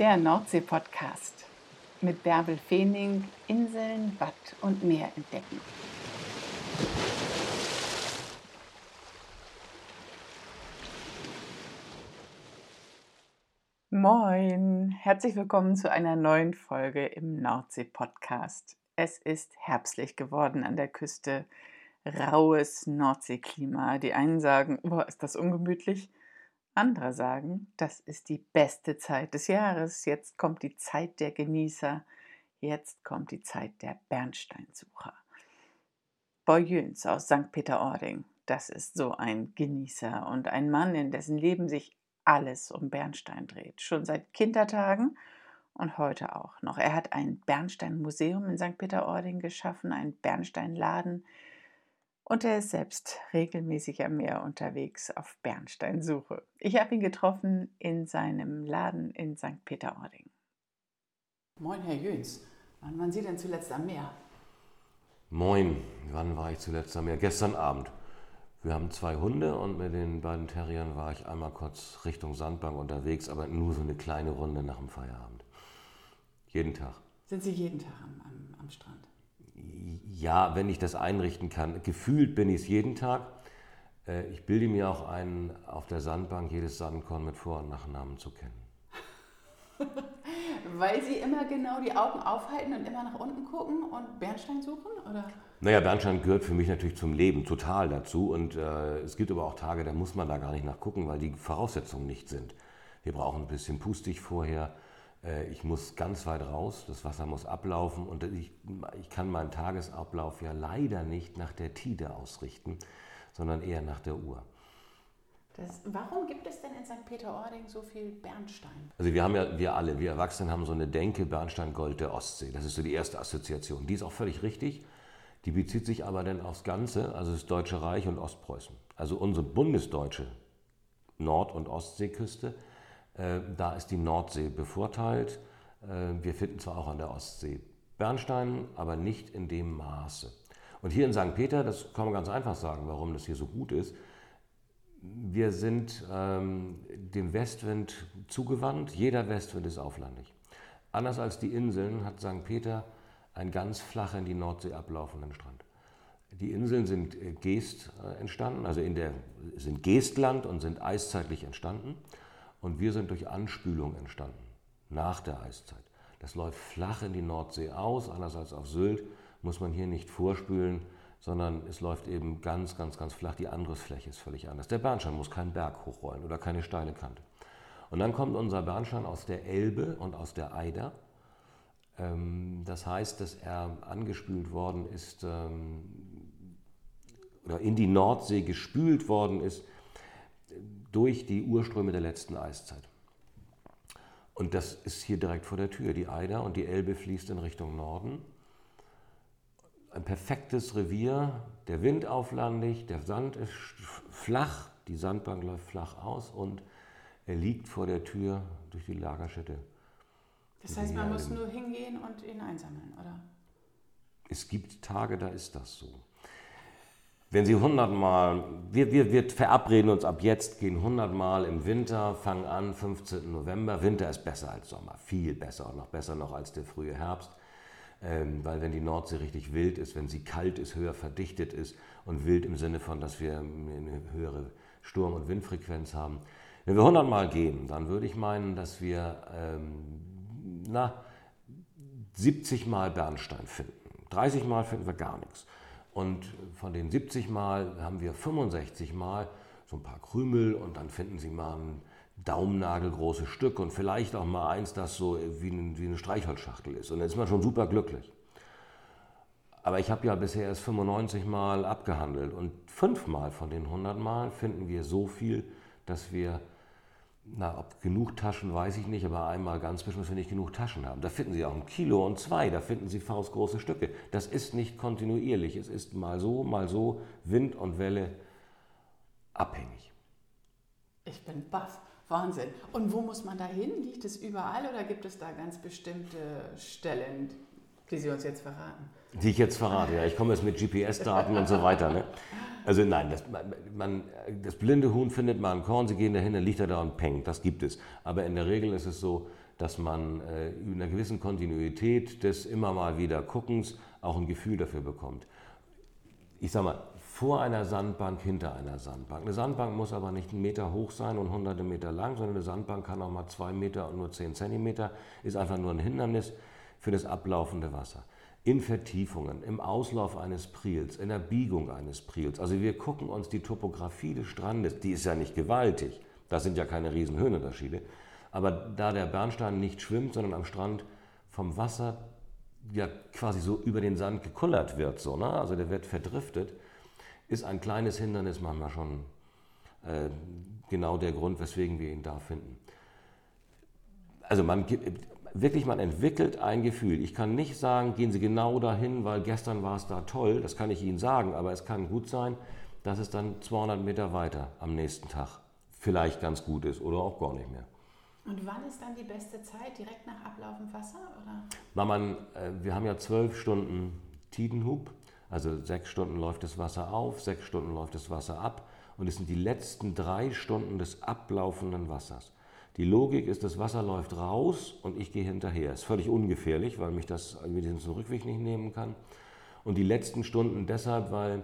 Der Nordsee-Podcast mit Bärbel Feening, Inseln, Watt und Meer entdecken. Moin, herzlich willkommen zu einer neuen Folge im Nordsee-Podcast. Es ist herbstlich geworden an der Küste, raues Nordseeklima. Die einen sagen, boah, ist das ungemütlich. Andere sagen, das ist die beste Zeit des Jahres. Jetzt kommt die Zeit der Genießer. Jetzt kommt die Zeit der Bernsteinsucher. Boy aus St. Peter-Ording, das ist so ein Genießer und ein Mann, in dessen Leben sich alles um Bernstein dreht. Schon seit Kindertagen und heute auch noch. Er hat ein Bernstein-Museum in St. Peter-Ording geschaffen, einen Bernsteinladen, und er ist selbst regelmäßig am Meer unterwegs auf Bernsteinsuche. Ich habe ihn getroffen in seinem Laden in St. Peter-Ording. Moin, Herr Jöns. Wann waren Sie denn zuletzt am Meer? Moin, wann war ich zuletzt am Meer? Gestern Abend. Wir haben zwei Hunde und mit den beiden Terriern war ich einmal kurz Richtung Sandbank unterwegs, aber nur so eine kleine Runde nach dem Feierabend. Jeden Tag. Sind Sie jeden Tag am, am, am Strand? Ja, wenn ich das einrichten kann. Gefühlt bin ich es jeden Tag. Äh, ich bilde mir auch ein, auf der Sandbank jedes Sandkorn mit Vor- und Nachnamen zu kennen. Weil Sie immer genau die Augen aufhalten und immer nach unten gucken und Bernstein suchen? Oder? Naja, Bernstein gehört für mich natürlich zum Leben total dazu. Und äh, es gibt aber auch Tage, da muss man da gar nicht nachgucken, weil die Voraussetzungen nicht sind. Wir brauchen ein bisschen pustig vorher. Äh, ich muss ganz weit raus, das Wasser muss ablaufen und ich, ich kann meinen Tagesablauf ja leider nicht nach der Tide ausrichten, sondern eher nach der Uhr. Das, warum gibt es denn in St. Peter-Ording so viel Bernstein? Also wir haben ja, wir alle, wir Erwachsenen haben so eine Denke, Bernstein Gold der Ostsee. Das ist so die erste Assoziation. Die ist auch völlig richtig. Die bezieht sich aber dann aufs Ganze, also das Deutsche Reich und Ostpreußen. Also unsere bundesdeutsche Nord- und Ostseeküste da ist die Nordsee bevorteilt. Äh, wir finden zwar auch an der Ostsee Bernstein, aber nicht in dem Maße. Und hier in St. Peter, das kann man ganz einfach sagen, warum das hier so gut ist. Wir sind ähm, dem Westwind zugewandt. Jeder Westwind ist auflandig. Anders als die Inseln hat St. Peter einen ganz flach in die Nordsee ablaufenden Strand. Die Inseln sind äh, Geest entstanden, also in der, sind Geestland und sind eiszeitlich entstanden. Und wir sind durch Anspülung entstanden, nach der Eiszeit. Das läuft flach in die Nordsee aus, anders als auf Sylt muss man hier nicht vorspülen, sondern es läuft eben ganz, ganz, ganz flach. Die Angriffsfläche ist völlig anders. Der Bernstein muss keinen Berg hochrollen oder keine steile Kante. Und dann kommt unser Bernstein aus der Elbe und aus der Eider. Ähm, das heißt, dass er angespült worden ist ähm, oder in die Nordsee gespült worden ist durch die Urströme der letzten Eiszeit. Und das ist hier direkt vor der Tür. Die Eider und die Elbe fließt in Richtung Norden. Ein perfektes Revier, der Wind auflandig, der Sand ist flach, die Sandbank läuft flach aus und er liegt vor der Tür durch die Lagerstätte. Das heißt, man muss nur hingehen und ihn einsammeln, oder? Es gibt Tage, da ist das so. Wenn Sie 100 Mal, wir, wir, wir verabreden uns ab jetzt, gehen 100 Mal im Winter, fangen an, 15. November. Winter ist besser als Sommer, viel besser und noch besser noch als der frühe Herbst. Ähm, weil wenn die Nordsee richtig wild ist, wenn sie kalt ist, höher verdichtet ist und wild im Sinne von, dass wir eine höhere Sturm- und Windfrequenz haben. Wenn wir 100 Mal gehen, dann würde ich meinen, dass wir ähm, na, 70 Mal Bernstein finden. 30 Mal finden wir gar nichts. Und von den 70 Mal haben wir 65 Mal so ein paar Krümel und dann finden Sie mal ein daumennagelgroßes Stück und vielleicht auch mal eins, das so wie eine, wie eine Streichholzschachtel ist. Und dann ist man schon super glücklich. Aber ich habe ja bisher erst 95 Mal abgehandelt und fünfmal von den 100 Mal finden wir so viel, dass wir na, ob genug Taschen, weiß ich nicht, aber einmal ganz bestimmt, wenn wir nicht genug Taschen haben. Da finden Sie auch ein Kilo und zwei, da finden Sie faustgroße Stücke. Das ist nicht kontinuierlich, es ist mal so, mal so, Wind und Welle abhängig. Ich bin baff. Wahnsinn. Und wo muss man da hin? Liegt es überall oder gibt es da ganz bestimmte Stellen? Die Sie uns jetzt verraten. Die ich jetzt verrate, ja. Ich komme jetzt mit GPS-Daten und so weiter. Ne? Also nein, das, man, das blinde Huhn findet mal ein Korn, Sie gehen dahin, dann liegt er da und pengt. Das gibt es. Aber in der Regel ist es so, dass man äh, in einer gewissen Kontinuität des immer mal wieder Guckens auch ein Gefühl dafür bekommt. Ich sage mal, vor einer Sandbank, hinter einer Sandbank. Eine Sandbank muss aber nicht einen Meter hoch sein und hunderte Meter lang, sondern eine Sandbank kann auch mal zwei Meter und nur zehn Zentimeter, ist einfach nur ein Hindernis für das ablaufende Wasser in Vertiefungen, im Auslauf eines Priels, in der Biegung eines Priels. Also wir gucken uns die Topografie des Strandes, die ist ja nicht gewaltig, das sind ja keine riesen Höhenunterschiede, aber da der Bernstein nicht schwimmt, sondern am Strand vom Wasser ja quasi so über den Sand gekullert wird, so, ne? also der wird verdriftet, ist ein kleines Hindernis manchmal schon äh, genau der Grund, weswegen wir ihn da finden. Also man gibt, wirklich, man entwickelt ein Gefühl. Ich kann nicht sagen, gehen Sie genau dahin, weil gestern war es da toll, das kann ich Ihnen sagen, aber es kann gut sein, dass es dann 200 Meter weiter am nächsten Tag vielleicht ganz gut ist oder auch gar nicht mehr. Und wann ist dann die beste Zeit? Direkt nach Ablaufen Wasser? Oder? Na, man, äh, wir haben ja zwölf Stunden Tidenhub, also sechs Stunden läuft das Wasser auf, sechs Stunden läuft das Wasser ab und es sind die letzten drei Stunden des ablaufenden Wassers. Die Logik ist, das Wasser läuft raus und ich gehe hinterher. Ist völlig ungefährlich, weil mich das mit diesem Rückweg nicht nehmen kann. Und die letzten Stunden deshalb, weil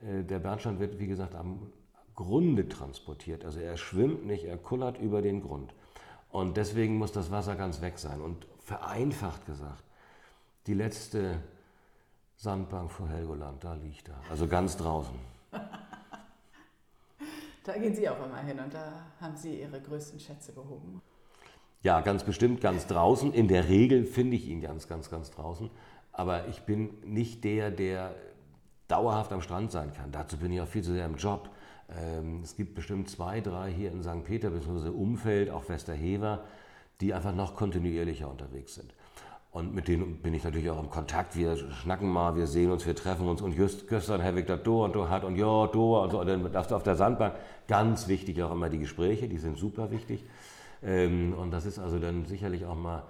äh, der Bernstein wird, wie gesagt, am Grunde transportiert. Also er schwimmt nicht, er kullert über den Grund. Und deswegen muss das Wasser ganz weg sein. Und vereinfacht gesagt, die letzte Sandbank vor Helgoland, da liegt er. Also ganz draußen. Da gehen Sie auch immer hin und da haben Sie Ihre größten Schätze gehoben. Ja, ganz bestimmt ganz draußen. In der Regel finde ich ihn ganz, ganz, ganz draußen. Aber ich bin nicht der, der dauerhaft am Strand sein kann. Dazu bin ich auch viel zu sehr im Job. Ähm, es gibt bestimmt zwei, drei hier in St. Peter bzw. Umfeld, auch Westerhever, die einfach noch kontinuierlicher unterwegs sind. Und mit denen bin ich natürlich auch im Kontakt. Wir schnacken mal, wir sehen uns, wir treffen uns und just gestern habe ich das do und do hat und ja, do und so. Und dann auf der Sandbank. Ganz wichtig auch immer die Gespräche, die sind super wichtig. Ähm, und das ist also dann sicherlich auch mal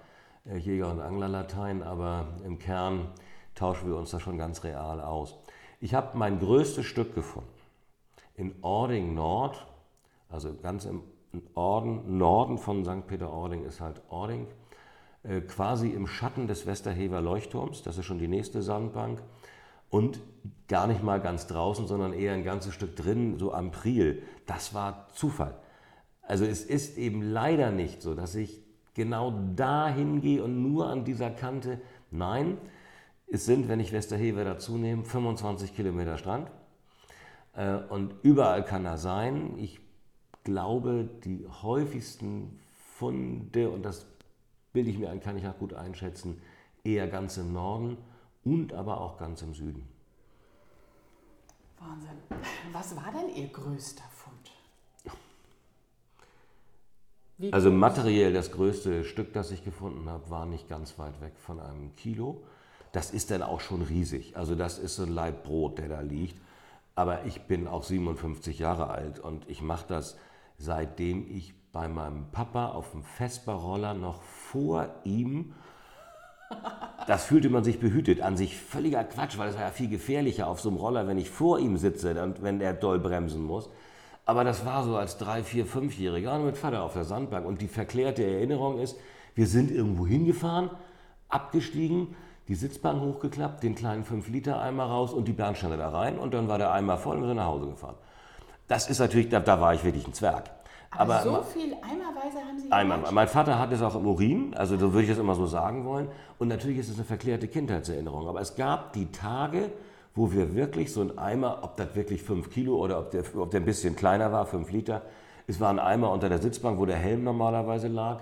äh, Jäger- und Anglerlatein, aber im Kern tauschen wir uns da schon ganz real aus. Ich habe mein größtes Stück gefunden in Ording Nord, also ganz im Orden, Norden von St. Peter-Ording ist halt Ording quasi im Schatten des Westerhever Leuchtturms, das ist schon die nächste Sandbank, und gar nicht mal ganz draußen, sondern eher ein ganzes Stück drin, so am Priel. Das war Zufall. Also es ist eben leider nicht so, dass ich genau dahin gehe und nur an dieser Kante. Nein, es sind, wenn ich Westerhever dazu nehme, 25 Kilometer Strand. Äh, und überall kann er sein. Ich glaube, die häufigsten Funde, und das bilde ich mir ein, kann ich auch gut einschätzen, eher ganz im Norden und aber auch ganz im Süden. Wahnsinn. Was war denn Ihr größter Fund? Wie also materiell das größte Stück, das ich gefunden habe, war nicht ganz weit weg von einem Kilo. Das ist dann auch schon riesig. Also das ist so ein Laib Brot, der da liegt. Aber ich bin auch 57 Jahre alt und ich mache das, seitdem ich bei meinem Papa auf dem Vespa-Roller noch vor ihm. Das fühlte man sich behütet. An sich völliger Quatsch, weil es war ja viel gefährlicher auf so einem Roller, wenn ich vor ihm sitze und wenn er doll bremsen muss. Aber das war so als drei, vier, fünfjähriger mit Vater auf der Sandbank. Und die verklärte Erinnerung ist, wir sind irgendwo hingefahren, abgestiegen, die Sitzbank hochgeklappt, den kleinen 5-Liter-Eimer raus und die Bernsteine da rein. Und dann war der Eimer voll und wir sind nach Hause gefahren. Das ist natürlich, da, da war ich wirklich ein Zwerg. Aber, Aber so viel eimerweise haben Sie Einmal. Mein Vater hat es auch im Urin, also so würde ich das immer so sagen wollen. Und natürlich ist es eine verklärte Kindheitserinnerung. Aber es gab die Tage, wo wir wirklich so ein Eimer, ob das wirklich 5 Kilo oder ob der, ob der ein bisschen kleiner war, 5 Liter, es war ein Eimer unter der Sitzbank, wo der Helm normalerweise lag.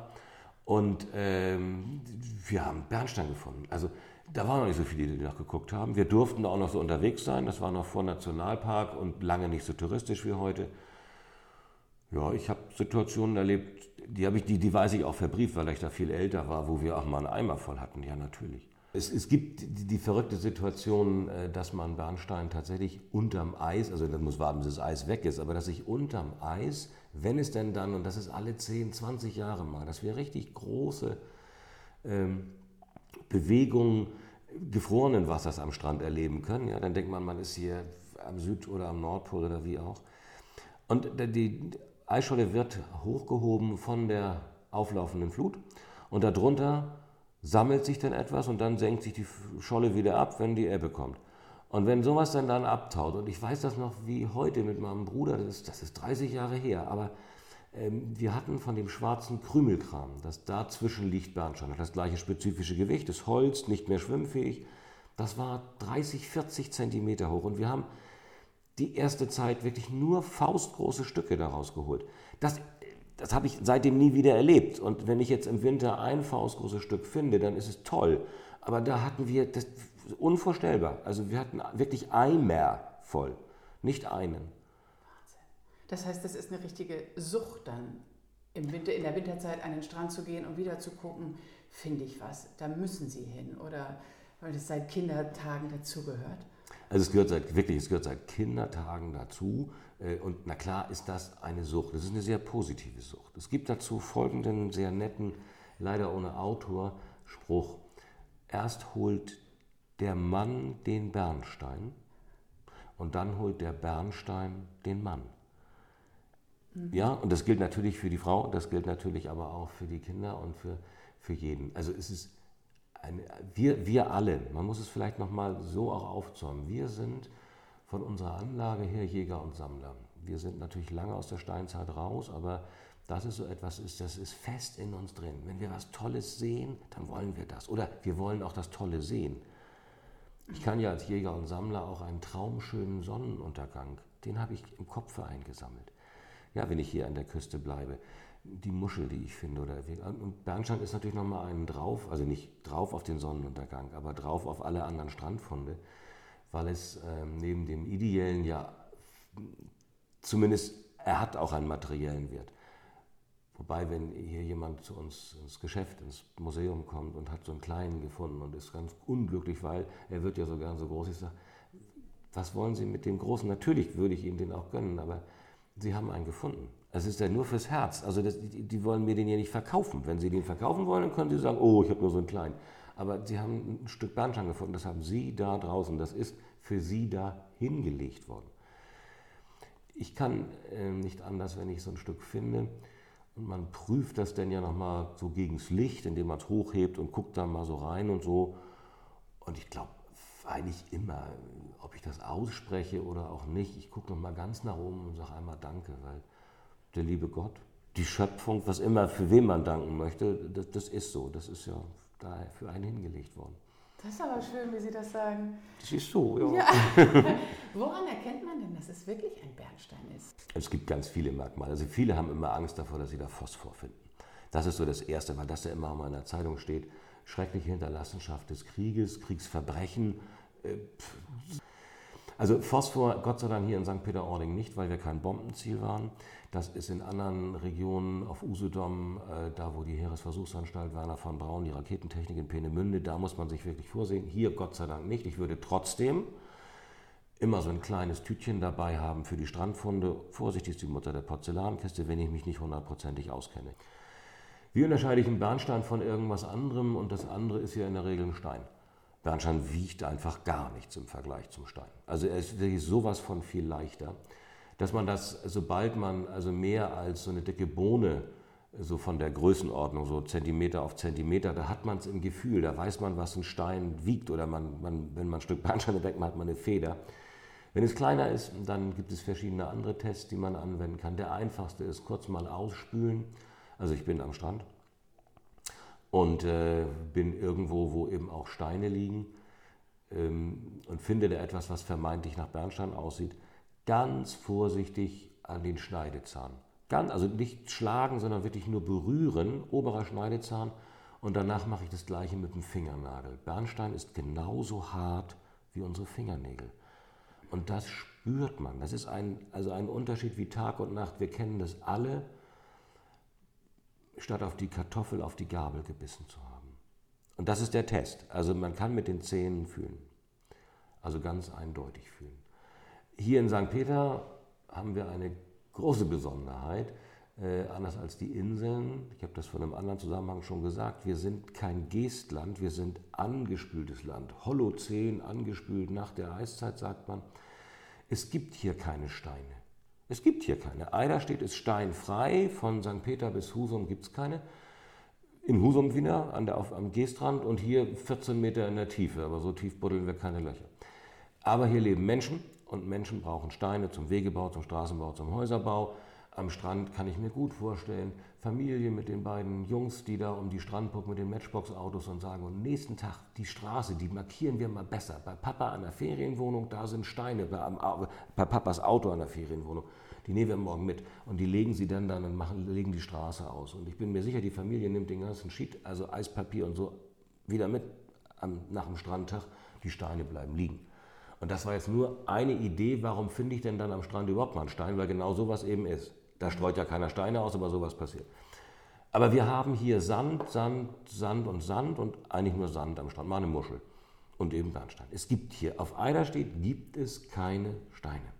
Und ähm, wir haben Bernstein gefunden. Also da waren noch nicht so viele, die noch geguckt haben. Wir durften auch noch so unterwegs sein. Das war noch vor Nationalpark und lange nicht so touristisch wie heute. Ja, ich habe Situationen erlebt, die, ich, die, die weiß ich auch verbrieft, weil ich da viel älter war, wo wir auch mal einen Eimer voll hatten. Ja, natürlich. Es, es gibt die, die, verrückte Situation, äh, dass man Bernstein tatsächlich unterm Eis, also da muss warten, bis das Eis weg ist, aber dass ich unterm Eis, wenn es denn dann, und das ist alle 10, 20 Jahre mal, dass wir richtig große ähm, Bewegungen gefrorenen Wassers am Strand erleben können. Ja, dann denkt man, man ist hier am Süd- oder am Nordpol oder wie auch. Und die Eisscholle wird hochgehoben von der auflaufenden Flut und darunter sammelt sich dann etwas und dann senkt sich die Scholle wieder ab, wenn die Ebbe kommt. Und wenn sowas dann dann abtaut, und ich weiß das noch wie heute mit meinem Bruder, das ist, das ist 30 Jahre her, aber ähm, wir hatten von dem schwarzen Krümelkram, das dazwischen liegt Bernstein, hat das gleiche spezifische Gewicht, ist Holz, nicht mehr schwimmfähig. Das war 30, 40 Zentimeter hoch und wir haben die erste Zeit wirklich nur faustgroße Stücke daraus geholt. Das, das habe ich seitdem nie wieder erlebt. Und wenn ich jetzt im Winter ein faustgroßes Stück finde, dann ist es toll. Aber da hatten wir das unvorstellbar. Also wir hatten wirklich Eimer voll, nicht einen. Das heißt, das ist eine richtige Sucht dann, im Winter, in der Winterzeit an den Strand zu gehen und wieder zu gucken, finde ich was, da müssen Sie hin oder weil das seit Kindertagen dazugehört. Also es gehört seit, wirklich, es gehört seit Kindertagen dazu. Äh, und na klar ist das eine Sucht. Das ist eine sehr positive Sucht. Es gibt dazu folgenden sehr netten, leider ohne Autor, Spruch. Erst holt der Mann den Bernstein und dann holt der Bernstein den Mann. Mhm. Ja, und das gilt natürlich für die Frau, das gilt natürlich aber auch für die Kinder und für, für jeden. Also es ist eine, wir, wir alle, man muss es vielleicht nochmal so auch aufzäumen, wir sind von unserer Anlage her Jäger und Sammler. Wir sind natürlich lange aus der Steinzeit raus, aber das ist so etwas, ist, das ist fest in uns drin. Wenn wir was Tolles sehen, dann wollen wir das. Oder wir wollen auch das Tolle sehen. Ich kann ja als Jäger und Sammler auch einen traumschönen Sonnenuntergang, den habe ich im Kopf eingesammelt. Ja, wenn ich hier an der Küste bleibe die Muschel, die ich finde. Oder, und Bernstein ist natürlich nochmal einen drauf, also nicht drauf auf den Sonnenuntergang, aber drauf auf alle anderen Strandfunde, weil es ähm, neben dem ideellen ja zumindest, er hat auch einen materiellen Wert. Wobei, wenn hier jemand zu uns ins Geschäft, ins Museum kommt und hat so einen kleinen gefunden und ist ganz unglücklich, weil er wird ja so gern so groß, ich sage, was wollen Sie mit dem Großen? Natürlich würde ich Ihnen den auch gönnen, aber Sie haben einen gefunden. Das ist ja nur fürs Herz. Also das, die, die, wollen mir den ja nicht verkaufen. Wenn sie den verkaufen wollen, dann können sie sagen, oh, ich habe nur so einen kleinen. Aber sie haben ein Stück Bernstein gefunden, das haben sie da draußen, das ist für sie da hingelegt worden. Ich kann äh, nicht anders, wenn ich so ein Stück finde und man prüft das dann ja nochmal so gegens Licht, indem man es hochhebt und guckt da mal so rein und so. Und ich glaube eigentlich immer, ob ich das ausspreche oder auch nicht, ich gucke nochmal ganz nach oben und sage einmal Danke, weil der liebe Gott, die Schöpfung, was immer, für wen man danken möchte, das, das ist so. Das ist ja da für einen hingelegt worden. Das ist aber schön, wie Sie das sagen. Das ist so, ja. ja. Woran erkennt man denn, dass es wirklich ein Bernstein ist? Es gibt ganz viele Merkmale. Also viele haben immer Angst davor, dass sie da Phosphor finden. Das ist so das Erste, weil das ja immer in der Zeitung steht. Schreckliche Hinterlassenschaft des Krieges, Kriegsverbrechen. Äh, also Phosphor, Gott sei Dank hier in St. Peter-Ording nicht, weil wir kein Bombenziel waren. Das ist in anderen Regionen auf Usedom, äh, da wo die Heeresversuchsanstalt Werner von Braun, die Raketentechnik in Peenemünde, da muss man sich wirklich vorsehen. Hier Gott sei Dank nicht. Ich würde trotzdem immer so ein kleines Tütchen dabei haben für die Strandfunde. Vorsicht ist die Mutter der Porzellankiste, wenn ich mich nicht hundertprozentig auskenne. Wie unterscheide ich einen Bernstein von irgendwas anderem? Und das andere ist ja in der Regel ein Stein. Bernstein wiegt einfach gar nichts im Vergleich zum Stein. Also er ist wirklich sowas von viel leichter, dass man das, sobald man also mehr als so eine dicke Bohne, so von der Größenordnung, so Zentimeter auf Zentimeter, da hat man es im Gefühl, da weiß man, was ein Stein wiegt oder man, man, wenn man ein Stück Bernstein entdeckt, hat man eine Feder. Wenn es kleiner ist, dann gibt es verschiedene andere Tests, die man anwenden kann. Der einfachste ist kurz mal ausspülen. Also ich bin am Strand und äh, bin irgendwo, wo eben auch Steine liegen ähm, und finde da etwas, was vermeintlich nach Bernstein aussieht, ganz vorsichtig an den Schneidezahn. Ganz, also nicht schlagen, sondern wirklich nur berühren, oberer Schneidezahn und danach mache ich das gleiche mit dem Fingernagel. Bernstein ist genauso hart wie unsere Fingernägel. Und das spürt man. Das ist ein, also ein Unterschied wie Tag und Nacht. Wir kennen das alle statt auf die Kartoffel auf die Gabel gebissen zu haben. Und das ist der Test. Also man kann mit den Zähnen fühlen. Also ganz eindeutig fühlen. Hier in St. Peter haben wir eine große Besonderheit. Äh, anders als die Inseln, ich habe das von einem anderen Zusammenhang schon gesagt, wir sind kein Geestland, wir sind angespültes Land. Holozän, angespült nach der Eiszeit, sagt man. Es gibt hier keine Steine. Es gibt hier keine. Eiderstedt ist steinfrei, von St. Peter bis Husum gibt es keine. In Husum wieder, an der, auf, am Geestrand und hier 14 Meter in der Tiefe, aber so tief buddeln wir keine Löcher. Aber hier leben Menschen und Menschen brauchen Steine zum Wegebau, zum Straßenbau, zum Häuserbau am Strand kann ich mir gut vorstellen. Familie mit den beiden Jungs, die da um die Strandburg mit den Matchbox-Autos und sagen, und nächsten Tag die Straße, die markieren wir mal besser. Bei Papa an der Ferienwohnung, da sind Steine, bei, bei Papas Auto an der Ferienwohnung. Die nehmen wir morgen mit und die legen sie dann dann und machen, legen die Straße aus. Und ich bin mir sicher, die Familie nimmt den ganzen Sheet, also Eispapier und so, wieder mit am, nach dem Strandtag. Die Steine bleiben liegen. Und das war jetzt nur eine Idee, warum finde ich denn dann am Strand überhaupt mal einen Stein, weil genau sowas eben ist. Da streut ja keiner Steine aus, aber sowas passiert. Aber wir haben hier Sand, Sand, Sand und Sand und eigentlich nur Sand am Strand, mal eine Muschel und eben Bernstein. Es gibt hier, auf Eiderstedt gibt es keine Steine.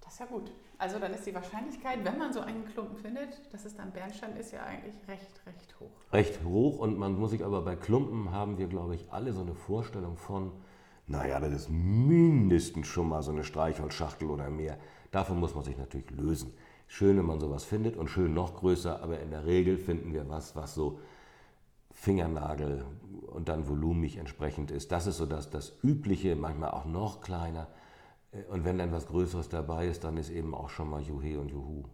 Das ist ja gut. Also dann ist die Wahrscheinlichkeit, wenn man so einen Klumpen findet, dass es dann Bernstein ist, ja eigentlich recht, recht hoch. Recht hoch und man muss sich aber bei Klumpen haben wir, glaube ich, alle so eine Vorstellung von, naja, das ist mindestens schon mal so eine Streichholzschachtel oder mehr. Davon muss man sich natürlich lösen. Schön, wenn man sowas findet und schön noch größer, aber in der Regel finden wir was, was so Fingernagel und dann volumig entsprechend ist. Das ist so das, das Übliche, manchmal auch noch kleiner. Und wenn dann was Größeres dabei ist, dann ist eben auch schon mal Juhe und Juhu.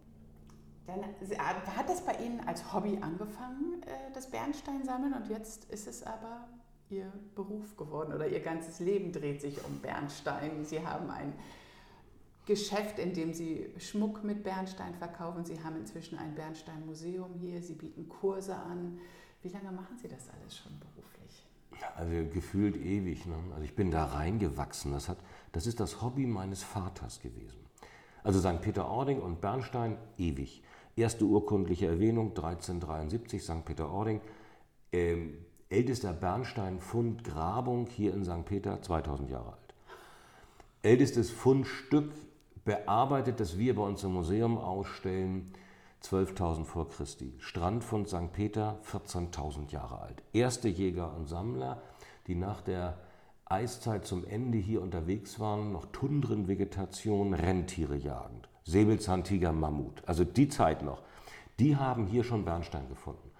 Dann äh, hat das bei Ihnen als Hobby angefangen, äh, das Bernsteinsammeln, und jetzt ist es aber Ihr Beruf geworden oder Ihr ganzes Leben dreht sich um Bernstein. Sie haben ein Geschäft, in dem Sie Schmuck mit Bernstein verkaufen. Sie haben inzwischen ein Bernstein-Museum hier. Sie bieten Kurse an. Wie lange machen Sie das alles schon beruflich? Also gefühlt ewig. Ne? Also ich bin da reingewachsen. Das, hat, das ist das Hobby meines Vaters gewesen. Also St. Peter-Ording und Bernstein ewig. Erste urkundliche Erwähnung 1373 St. Peter-Ording. Ähm, ältester Bernsteinfund Grabung hier in St. Peter 2000 Jahre alt. Ältestes Fundstück bearbeitet, das wir bei uns im Museum ausstellen, 12.000 vor Christi. Strandfund St. Peter, 14.000 Jahre alt. Erste Jäger und Sammler, die nach der Eiszeit zum Ende hier unterwegs waren, noch Tundrenvegetation, Rentiere jagend. Säbelzahntiger, Mammut. Also die Zeit noch. Die haben hier schon Bernstein gefunden.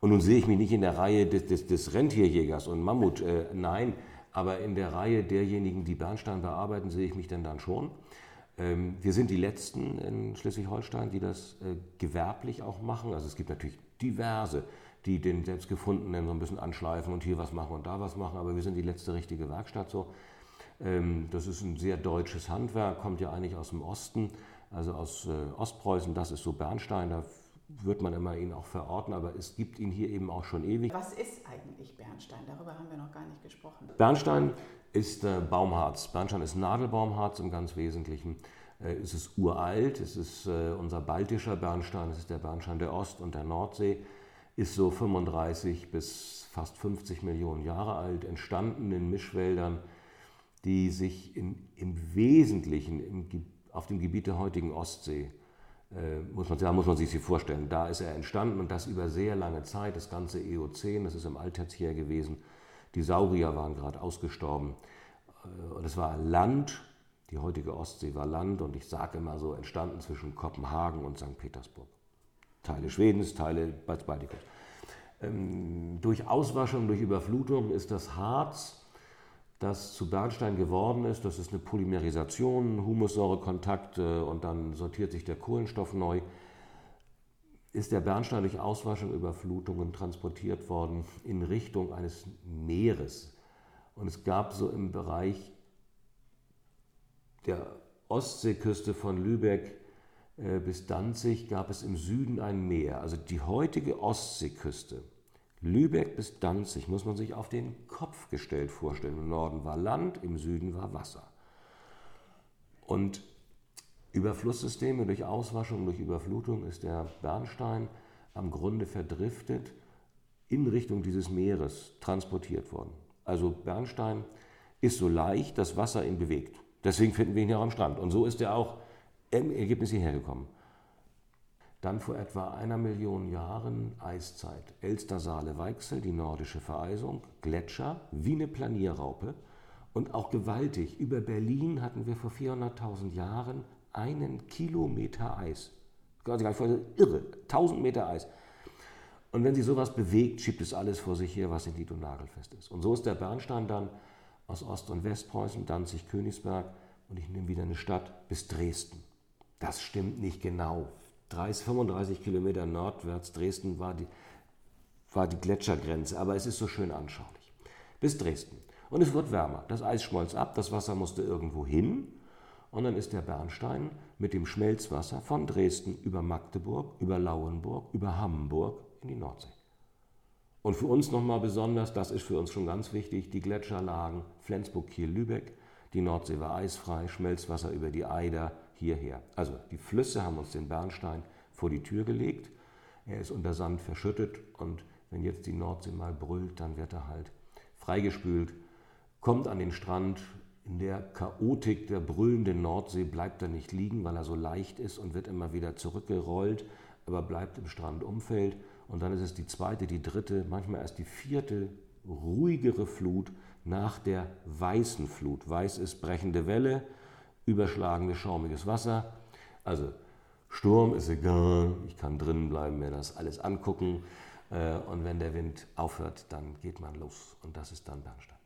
Und nun sehe ich mich nicht in der Reihe des, des, des Rentierjägers und Mammut. Äh, nein, aber in der Reihe derjenigen, die Bernstein bearbeiten, sehe ich mich denn dann schon. Ähm, wir sind die Letzten in Schleswig-Holstein, die das äh, gewerblich auch machen. Also es gibt natürlich diverse, die den selbstgefundenen so ein bisschen anschleifen und hier was machen und da was machen, aber wir sind die letzte richtige Werkstatt so. Ähm, das ist ein sehr deutsches Handwerk, kommt ja eigentlich aus dem Osten, also aus äh, Ostpreußen, das ist so Bernstein, da wird man immer ihn auch verorten, aber es gibt ihn hier eben auch schon ewig. Was ist eigentlich Bernstein? Darüber haben wir noch gar nicht gesprochen. Bernstein ist äh, Baumharz. Bernstein ist Nadelbaumharz im ganz Wesentlichen. Äh, es ist uralt, es ist äh, unser baltischer Bernstein, es ist der Bernstein der Ost- und der Nordsee, ist so 35 bis fast 50 Millionen Jahre alt, entstanden in Mischwäldern, die sich in, im Wesentlichen im, auf dem Gebiet der heutigen Ostsee muss man, da muss man sich sie vorstellen. Da ist er entstanden und das über sehr lange Zeit, das ganze Eozän, das ist im Alttertiär gewesen. Die Saurier waren gerade ausgestorben. Äh, und es war Land, die heutige Ostsee war Land und ich sage immer so, entstanden zwischen Kopenhagen und St. Petersburg. Teile Schwedens, Teile Baltikums. Ähm, durch Auswaschung, durch Überflutung ist das Harz das zu Bernstein geworden ist. Das ist eine Polymerisation, Humussäurekontakt und dann sortiert sich der Kohlenstoff neu. Ist der Bernstein durch Auswaschung, Überflutungen transportiert worden in Richtung eines Meeres. Und es gab so im Bereich der Ostseeküste von Lübeck äh, bis Danzig gab es im Süden ein Meer. Also die heutige Ostseeküste Lübeck bis Danzig muss man sich auf den Kopf gestellt vorstellen. Im Norden war Land, im Süden war Wasser. Und über Flusssysteme, durch Auswaschung, durch Überflutung ist der Bernstein am Grunde verdriftet in Richtung dieses Meeres transportiert worden. Also Bernstein ist so leicht, dass Wasser ihn bewegt. Deswegen finden wir ihn ja am Strand. Und so ist er auch im Ergebnis hierher gekommen. Dann vor etwa einer Million Jahren Eiszeit. Elster-Saale-Weichsel, die nordische Vereisung, Gletscher, wie eine Planierraupe und auch gewaltig. Über Berlin hatten wir vor 400.000 Jahren einen Kilometer Eis. Irre, 1000 Meter Eis. Und wenn sich sowas bewegt, schiebt es alles vor sich her, was in und nagelfest ist. Und so ist der Bernstein dann aus Ost- und Westpreußen, Danzig, Königsberg und ich nehme wieder eine Stadt bis Dresden. Das stimmt nicht genau. 30, 35 Kilometer nordwärts Dresden war die, war die Gletschergrenze, aber es ist so schön anschaulich. Bis Dresden. Und es wird wärmer. Das Eis schmolz ab, das Wasser musste irgendwo hin. Und dann ist der Bernstein mit dem Schmelzwasser von Dresden über Magdeburg, über Lauenburg, über Hamburg in die Nordsee. Und für uns nochmal besonders, das ist für uns schon ganz wichtig, die Gletscherlagen Flensburg, Kiel, Lübeck. Die Nordsee war eisfrei, Schmelzwasser über die Eider hierher. Also die Flüsse haben uns den Bernstein vor die Tür gelegt. Er ist unter Sand verschüttet und wenn jetzt die Nordsee mal brüllt, dann wird er halt freigespült, kommt an den Strand. In der Chaotik der brüllenden Nordsee bleibt er nicht liegen, weil er so leicht ist und wird immer wieder zurückgerollt, aber bleibt im Strandumfeld und dann ist es die zweite, die dritte, manchmal erst die vierte ruhigere Flut nach der weißen Flut. Weiß ist brechende Welle, überschlagendes schaumiges Wasser. Also Sturm ist egal, ich kann drinnen bleiben, mir das alles angucken. Äh, und wenn der Wind aufhört, dann geht man los. Und das ist dann Bernstein.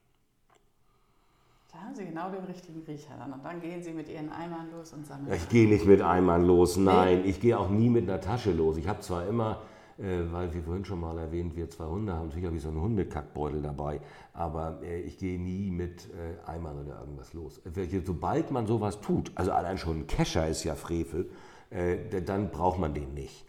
Da haben Sie genau den richtigen Riecher dann. Und dann gehen Sie mit Ihren Eimern los und sammeln. Ich gehe nicht mit Eimern los, nein. Ich gehe auch nie mit einer Tasche los. Ich habe zwar immer weil wir vorhin schon mal erwähnt, wir zwei Hunde haben sicherlich so einen Hundekackbeutel dabei, aber äh, ich gehe nie mit äh, Eimern oder irgendwas los. Sobald man sowas tut, also allein schon ein Kescher ist ja Frevel, dann braucht man den nicht.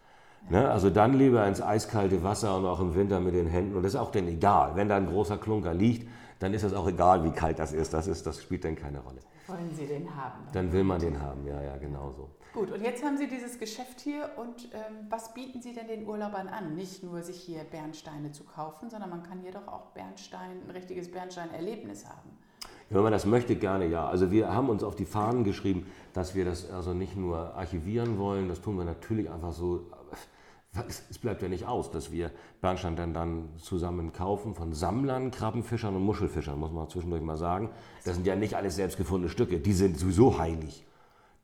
Ne? Also dann lieber ins eiskalte Wasser und auch im Winter mit den Händen. Und das ist auch dann egal. Wenn da ein großer Klunker liegt, dann ist es auch egal, wie kalt das ist. Das, ist, das spielt dann keine Rolle. Wollen Sie den haben? Dann will man den haben, ja, ja, genau so. Gut, und jetzt haben Sie dieses Geschäft hier und ähm, was bieten Sie denn den Urlaubern an? Nicht nur sich hier Bernsteine zu kaufen, sondern man kann hier doch auch Bernstein, ein richtiges Bernstein-Erlebnis haben. Wenn man das möchte, gerne ja. Also wir haben uns auf die Fahnen geschrieben, dass wir das also nicht nur archivieren wollen, das tun wir natürlich einfach so, es bleibt ja nicht aus, dass wir Bernstein dann, dann zusammen kaufen von Sammlern, Krabbenfischern und Muschelfischern, muss man zwischendurch mal sagen. Das sind ja nicht alles selbstgefundene Stücke, die sind sowieso heilig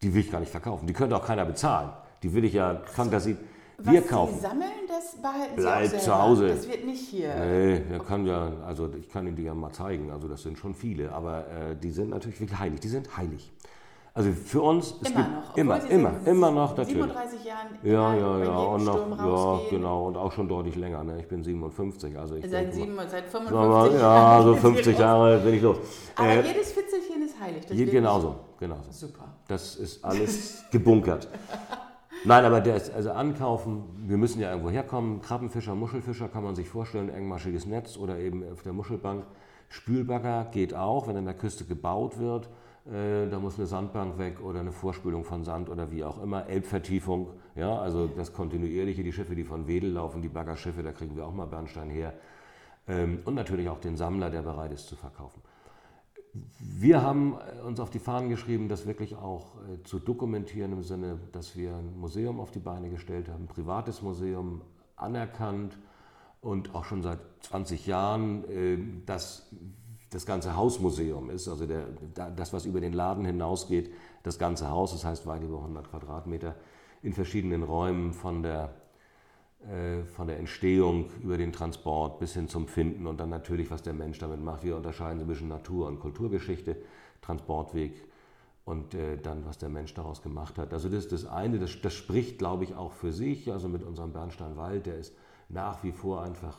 die will ich gar nicht verkaufen. Die könnte auch keiner bezahlen. Die will ich ja Fantasie. Wir Was kaufen. Sie sammeln, das behalten Bleibt Sie auch zu Hause. Das wird nicht hier. Nee, der kann ja, also ich kann Ihnen die ja mal zeigen. Also das sind schon viele, aber äh, die sind natürlich wirklich heilig. Die sind heilig. Also für uns es immer noch. Immer, immer, immer noch natürlich. 37 Jahren. Ja, ja, ja. Und noch, ja, genau. Und auch schon deutlich länger. Ne? Ich bin 57. Also ich seit, sieben, seit 55 Jahren. Ja, so 50 Jahre bin ich los. Aber äh, jedes Fitzelchen ist heilig. Das genauso, genauso. Super. Das ist alles gebunkert. Nein, aber der ist, also ankaufen, wir müssen ja irgendwo herkommen. Krabbenfischer, Muschelfischer kann man sich vorstellen, engmaschiges Netz oder eben auf der Muschelbank. Spülbagger geht auch, wenn an der Küste gebaut wird. Äh, da muss eine Sandbank weg oder eine Vorspülung von Sand oder wie auch immer. Elbvertiefung, ja, also das kontinuierliche, die Schiffe, die von Wedel laufen, die Baggerschiffe, da kriegen wir auch mal Bernstein her. Ähm, und natürlich auch den Sammler, der bereit ist zu verkaufen. Wir haben äh, uns auf die Fahnen geschrieben, das wirklich auch äh, zu dokumentieren im Sinne, dass wir ein Museum auf die Beine gestellt haben, ein privates Museum, anerkannt und auch schon seit 20 Jahren, das das ganze Hausmuseum ist, also der, das, was über den Laden hinausgeht, das ganze Haus, das heißt weit über 100 Quadratmeter, in verschiedenen Räumen von der, äh, von der Entstehung über den Transport bis hin zum Finden und dann natürlich, was der Mensch damit macht. Wir unterscheiden zwischen Natur- und Kulturgeschichte, Transportweg und äh, dann, was der Mensch daraus gemacht hat. Also das ist das eine, das, das spricht, glaube ich, auch für sich, also mit unserem Bernsteinwald, der ist nach wie vor einfach,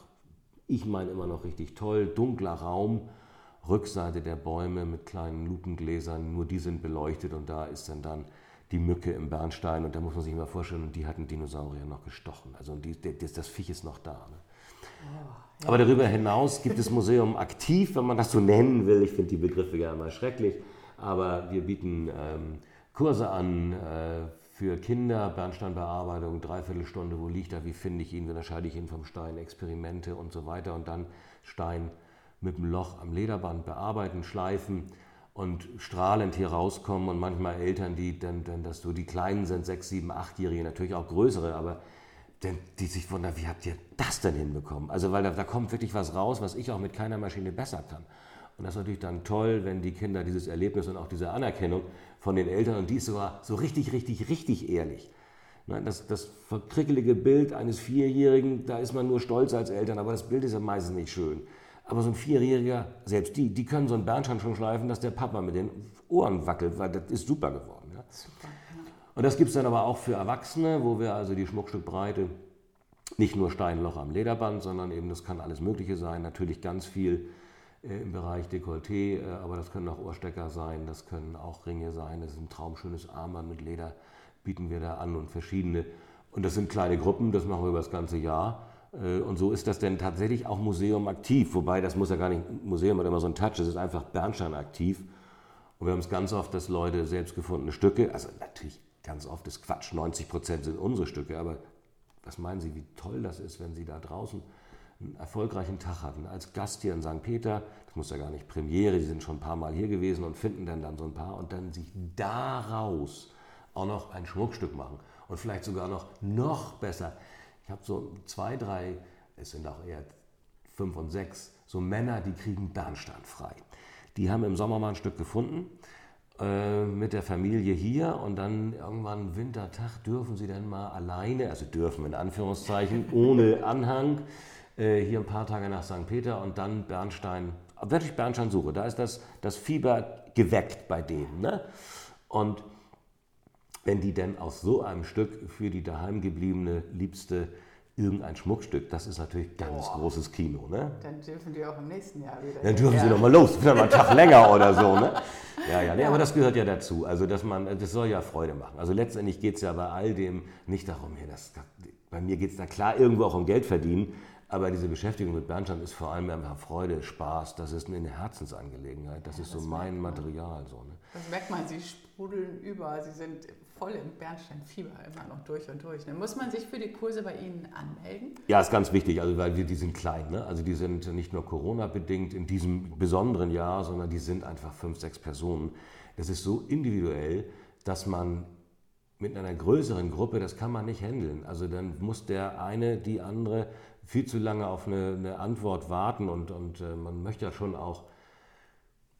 ich meine immer noch richtig toll, dunkler Raum, Rückseite der Bäume mit kleinen Lupengläsern, nur die sind beleuchtet und da ist dann dann die Mücke im Bernstein und da muss man sich mal vorstellen, und die hatten Dinosaurier noch gestochen. Also die, das, das Viech ist noch da. Ne? Oh, ja. Aber darüber hinaus gibt es Museum aktiv, wenn man das so nennen will. Ich finde die Begriffe ja immer schrecklich, aber wir bieten ähm, Kurse an äh, für Kinder, Bernsteinbearbeitung, Dreiviertelstunde, wo liegt er, wie finde ich ihn, wie unterscheide ich ihn vom Stein, Experimente und so weiter und dann Stein mit dem Loch am Lederband bearbeiten, schleifen und strahlend hier rauskommen und manchmal Eltern, die dann, dann dass du die Kleinen sind, sechs, sieben, achtjährige, natürlich auch größere, aber denn die sich wundern, wie habt ihr das denn hinbekommen? Also weil da, da kommt wirklich was raus, was ich auch mit keiner Maschine besser kann. Und das ist natürlich dann toll, wenn die Kinder dieses Erlebnis und auch diese Anerkennung von den Eltern, und die ist sogar so richtig, richtig, richtig ehrlich. Ne, das, das verkrickelige Bild eines Vierjährigen, da ist man nur stolz als Eltern, aber das Bild ist ja meistens nicht schön. Aber so ein Vierjähriger, selbst die, die können so einen Bernstein schon schleifen, dass der Papa mit den Ohren wackelt, weil das ist super geworden. Ja. Super, ja. Und das gibt es dann aber auch für Erwachsene, wo wir also die Schmuckstückbreite nicht nur Steinloch am Lederband, sondern eben das kann alles Mögliche sein. Natürlich ganz viel äh, im Bereich Dekolleté, äh, aber das können auch Ohrstecker sein, das können auch Ringe sein, das ist ein traumschönes Armband mit Leder, bieten wir da an und verschiedene. Und das sind kleine Gruppen, das machen wir über das ganze Jahr. Äh, und so ist das denn tatsächlich auch Museum aktiv, wobei das muss ja gar nicht, Museum hat immer so einen Touch, es ist einfach Bernstein aktiv. Und wir haben es ganz oft, dass Leute selbst gefundene Stücke, also natürlich ganz oft ist Quatsch, 90 Prozent sind unsere Stücke, aber was meinen Sie, wie toll das ist, wenn Sie da draußen einen erfolgreichen Tag hatten, als Gast hier in St. Peter, das muss ja gar nicht Premiere, die sind schon ein paar Mal hier gewesen und finden dann, dann so ein paar und dann sich daraus auch noch ein Schmuckstück machen und vielleicht sogar noch, noch besser. Ich habe so zwei, drei, es sind auch eher fünf und sechs, so Männer, die kriegen Bernstein frei. Die haben im Sommer mal ein Stück gefunden äh, mit der Familie hier und dann irgendwann Wintertag dürfen sie dann mal alleine, also dürfen in Anführungszeichen, ohne Anhang, äh, hier ein paar Tage nach St. Peter und dann Bernstein, wirklich Bernstein suche. Da ist das, das Fieber geweckt bei denen. Ne? Und wenn die denn aus so einem Stück für die daheimgebliebene Liebste irgendein Schmuckstück, das ist natürlich ganz Boah. großes Kino. Ne? Dann dürfen die auch im nächsten Jahr wieder. Dann dürfen ja. sie noch mal los, vielleicht mal einen Tag länger oder so. Ne? Ja, ja, nee, ja, aber das gehört ja dazu. Also, dass man, das soll ja Freude machen. Also letztendlich geht es ja bei all dem nicht darum, hier, das, bei mir geht es da klar irgendwo auch um Geld verdienen, aber diese Beschäftigung mit Bernstein ist vor allem einfach Freude, Spaß, das ist eine Herzensangelegenheit, das ja, ist das so mein Material. So, ne? Das merkt man, Sie sprudeln über, Sie sind voll im Bernsteinfieber immer noch durch und durch. Dann muss man sich für die Kurse bei Ihnen anmelden? Ja, ist ganz wichtig, also weil wir, die sind klein. Ne? Also die sind nicht nur Corona-bedingt in diesem besonderen Jahr, sondern die sind einfach fünf, sechs Personen. Das ist so individuell, dass man mit einer größeren Gruppe, das kann man nicht handeln. Also dann muss der eine, die andere viel zu lange auf eine, eine Antwort warten und, und äh, man möchte ja schon auch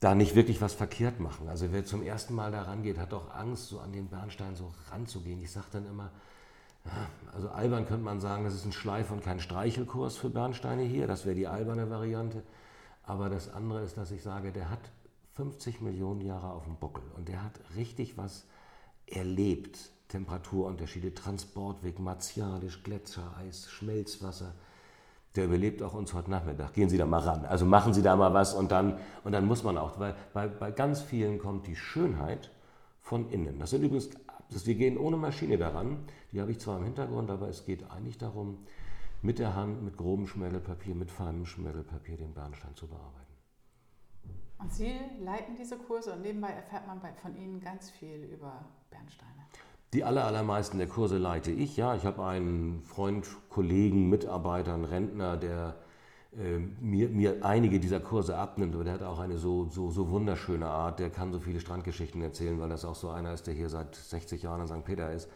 da nicht wirklich was verkehrt machen. Also wer zum ersten Mal da rangeht, hat auch Angst, so an den Bernstein so ranzugehen. Ich sage dann immer, also albern könnte man sagen, das ist ein Schleif- und kein Streichelkurs für Bernsteine hier. Das wäre die alberne Variante. Aber das andere ist, dass ich sage, der hat 50 Millionen Jahre auf dem Buckel und der hat richtig was erlebt. Temperaturunterschiede, Transportweg, martialisch, Gletschereis, Schmelzwasser der überlebt auch uns heute Nachmittag. Gehen Sie da mal ran. Also machen Sie da mal was und dann, und dann muss man auch, weil bei, bei ganz vielen kommt die Schönheit von innen. Das sind übrigens, das, wir gehen ohne Maschine daran. Die habe ich zwar im Hintergrund, aber es geht eigentlich darum, mit der Hand, mit grobem Schmirgelpapier, mit feinem Schmirgelpapier den Bernstein zu bearbeiten. Und Sie leiten diese Kurse und nebenbei erfährt man von Ihnen ganz viel über Bernsteine. Die aller, allermeisten der Kurse leite ich, ja. Ich habe einen Freund, Kollegen, Mitarbeiter, einen Rentner, der äh, mir, mir einige dieser Kurse abnimmt, aber der hat auch eine so, so, so wunderschöne Art, der kann so viele Strandgeschichten erzählen, weil das auch so einer ist, der hier seit 60 Jahren in St. Peter ist.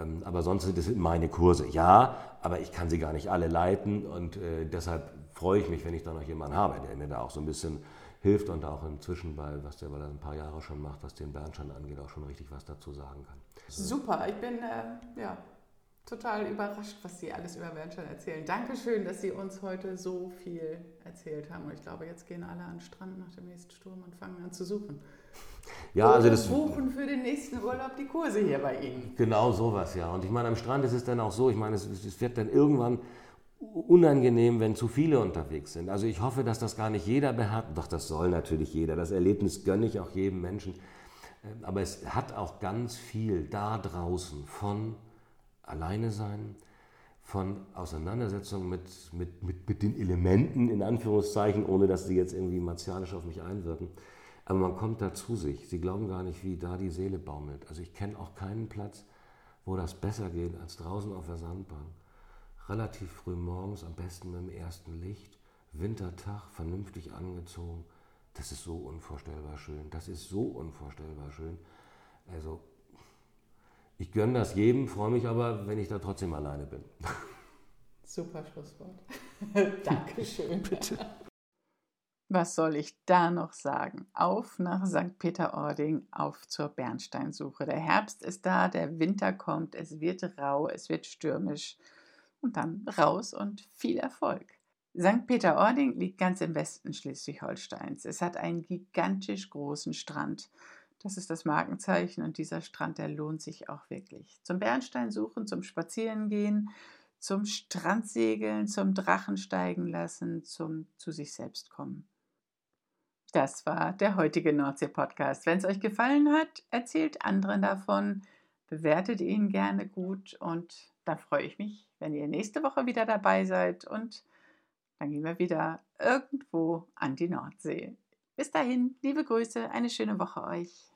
Ähm, aber sonst sind es meine Kurse, ja, aber ich kann sie gar nicht alle leiten und äh, deshalb freue ich mich, wenn ich da noch jemanden habe, der mir da auch so ein bisschen hilft und auch inzwischen, bei, was der, weil er ein paar Jahre schon macht, was den Bernstein angeht, auch schon richtig was dazu sagen kann. Super, ich bin äh, ja, total überrascht, was Sie alles über Bernstein erzählen. Dankeschön, dass Sie uns heute so viel erzählt haben. Und ich glaube, jetzt gehen alle an den Strand nach dem nächsten Sturm und fangen an zu suchen. Ja, also das buchen für den nächsten Urlaub die Kurse hier bei Ihnen. Genau sowas, ja. Und ich meine, am Strand ist es dann auch so, ich meine, es, es wird dann irgendwann unangenehm, wenn zu viele unterwegs sind. Also ich hoffe, dass das gar nicht jeder beherrscht. Doch, das soll natürlich jeder. Das Erlebnis gönne ich auch jedem Menschen. Ähm, aber es hat auch ganz viel da draußen von alleine sein, von Auseinandersetzung mit, mit, mit, mit den Elementen, in Anführungszeichen, ohne dass sie jetzt irgendwie martialisch auf mich einwirken. Aber man kommt da zu sich. Sie glauben gar nicht, wie da die Seele baumelt. Also ich kenne auch keinen Platz, wo das besser geht als draußen auf der Sandbahn. Relativ früh morgens, am besten mit dem ersten Licht, Wintertag, vernünftig angezogen, Das ist so unvorstellbar schön. Das ist so unvorstellbar schön. Also, ich gönne das jedem, freue mich aber, wenn ich da trotzdem alleine bin. Super Schlusswort. Dankeschön. Bitte. Was soll ich da noch sagen? Auf nach St. Peter-Ording, auf zur Bernsteinsuche. Der Herbst ist da, der Winter kommt, es wird rau, es wird stürmisch. Und dann raus und viel Erfolg. St. Peter-Ording liegt ganz im Westen Schleswig-Holsteins. Es hat einen gigantisch großen Strand. Das ist das Markenzeichen und dieser Strand, der lohnt sich auch wirklich. Zum Bernstein suchen, zum Spazierengehen, zum Strandsegeln, zum Drachensteigen lassen, zum zu sich selbst kommen. Das war der heutige Nordsee-Podcast. Wenn es euch gefallen hat, erzählt anderen davon, bewertet ihn gerne gut und dann freue ich mich, wenn ihr nächste Woche wieder dabei seid und dann gehen wir wieder irgendwo an die Nordsee. Bis dahin, liebe Grüße, eine schöne Woche euch.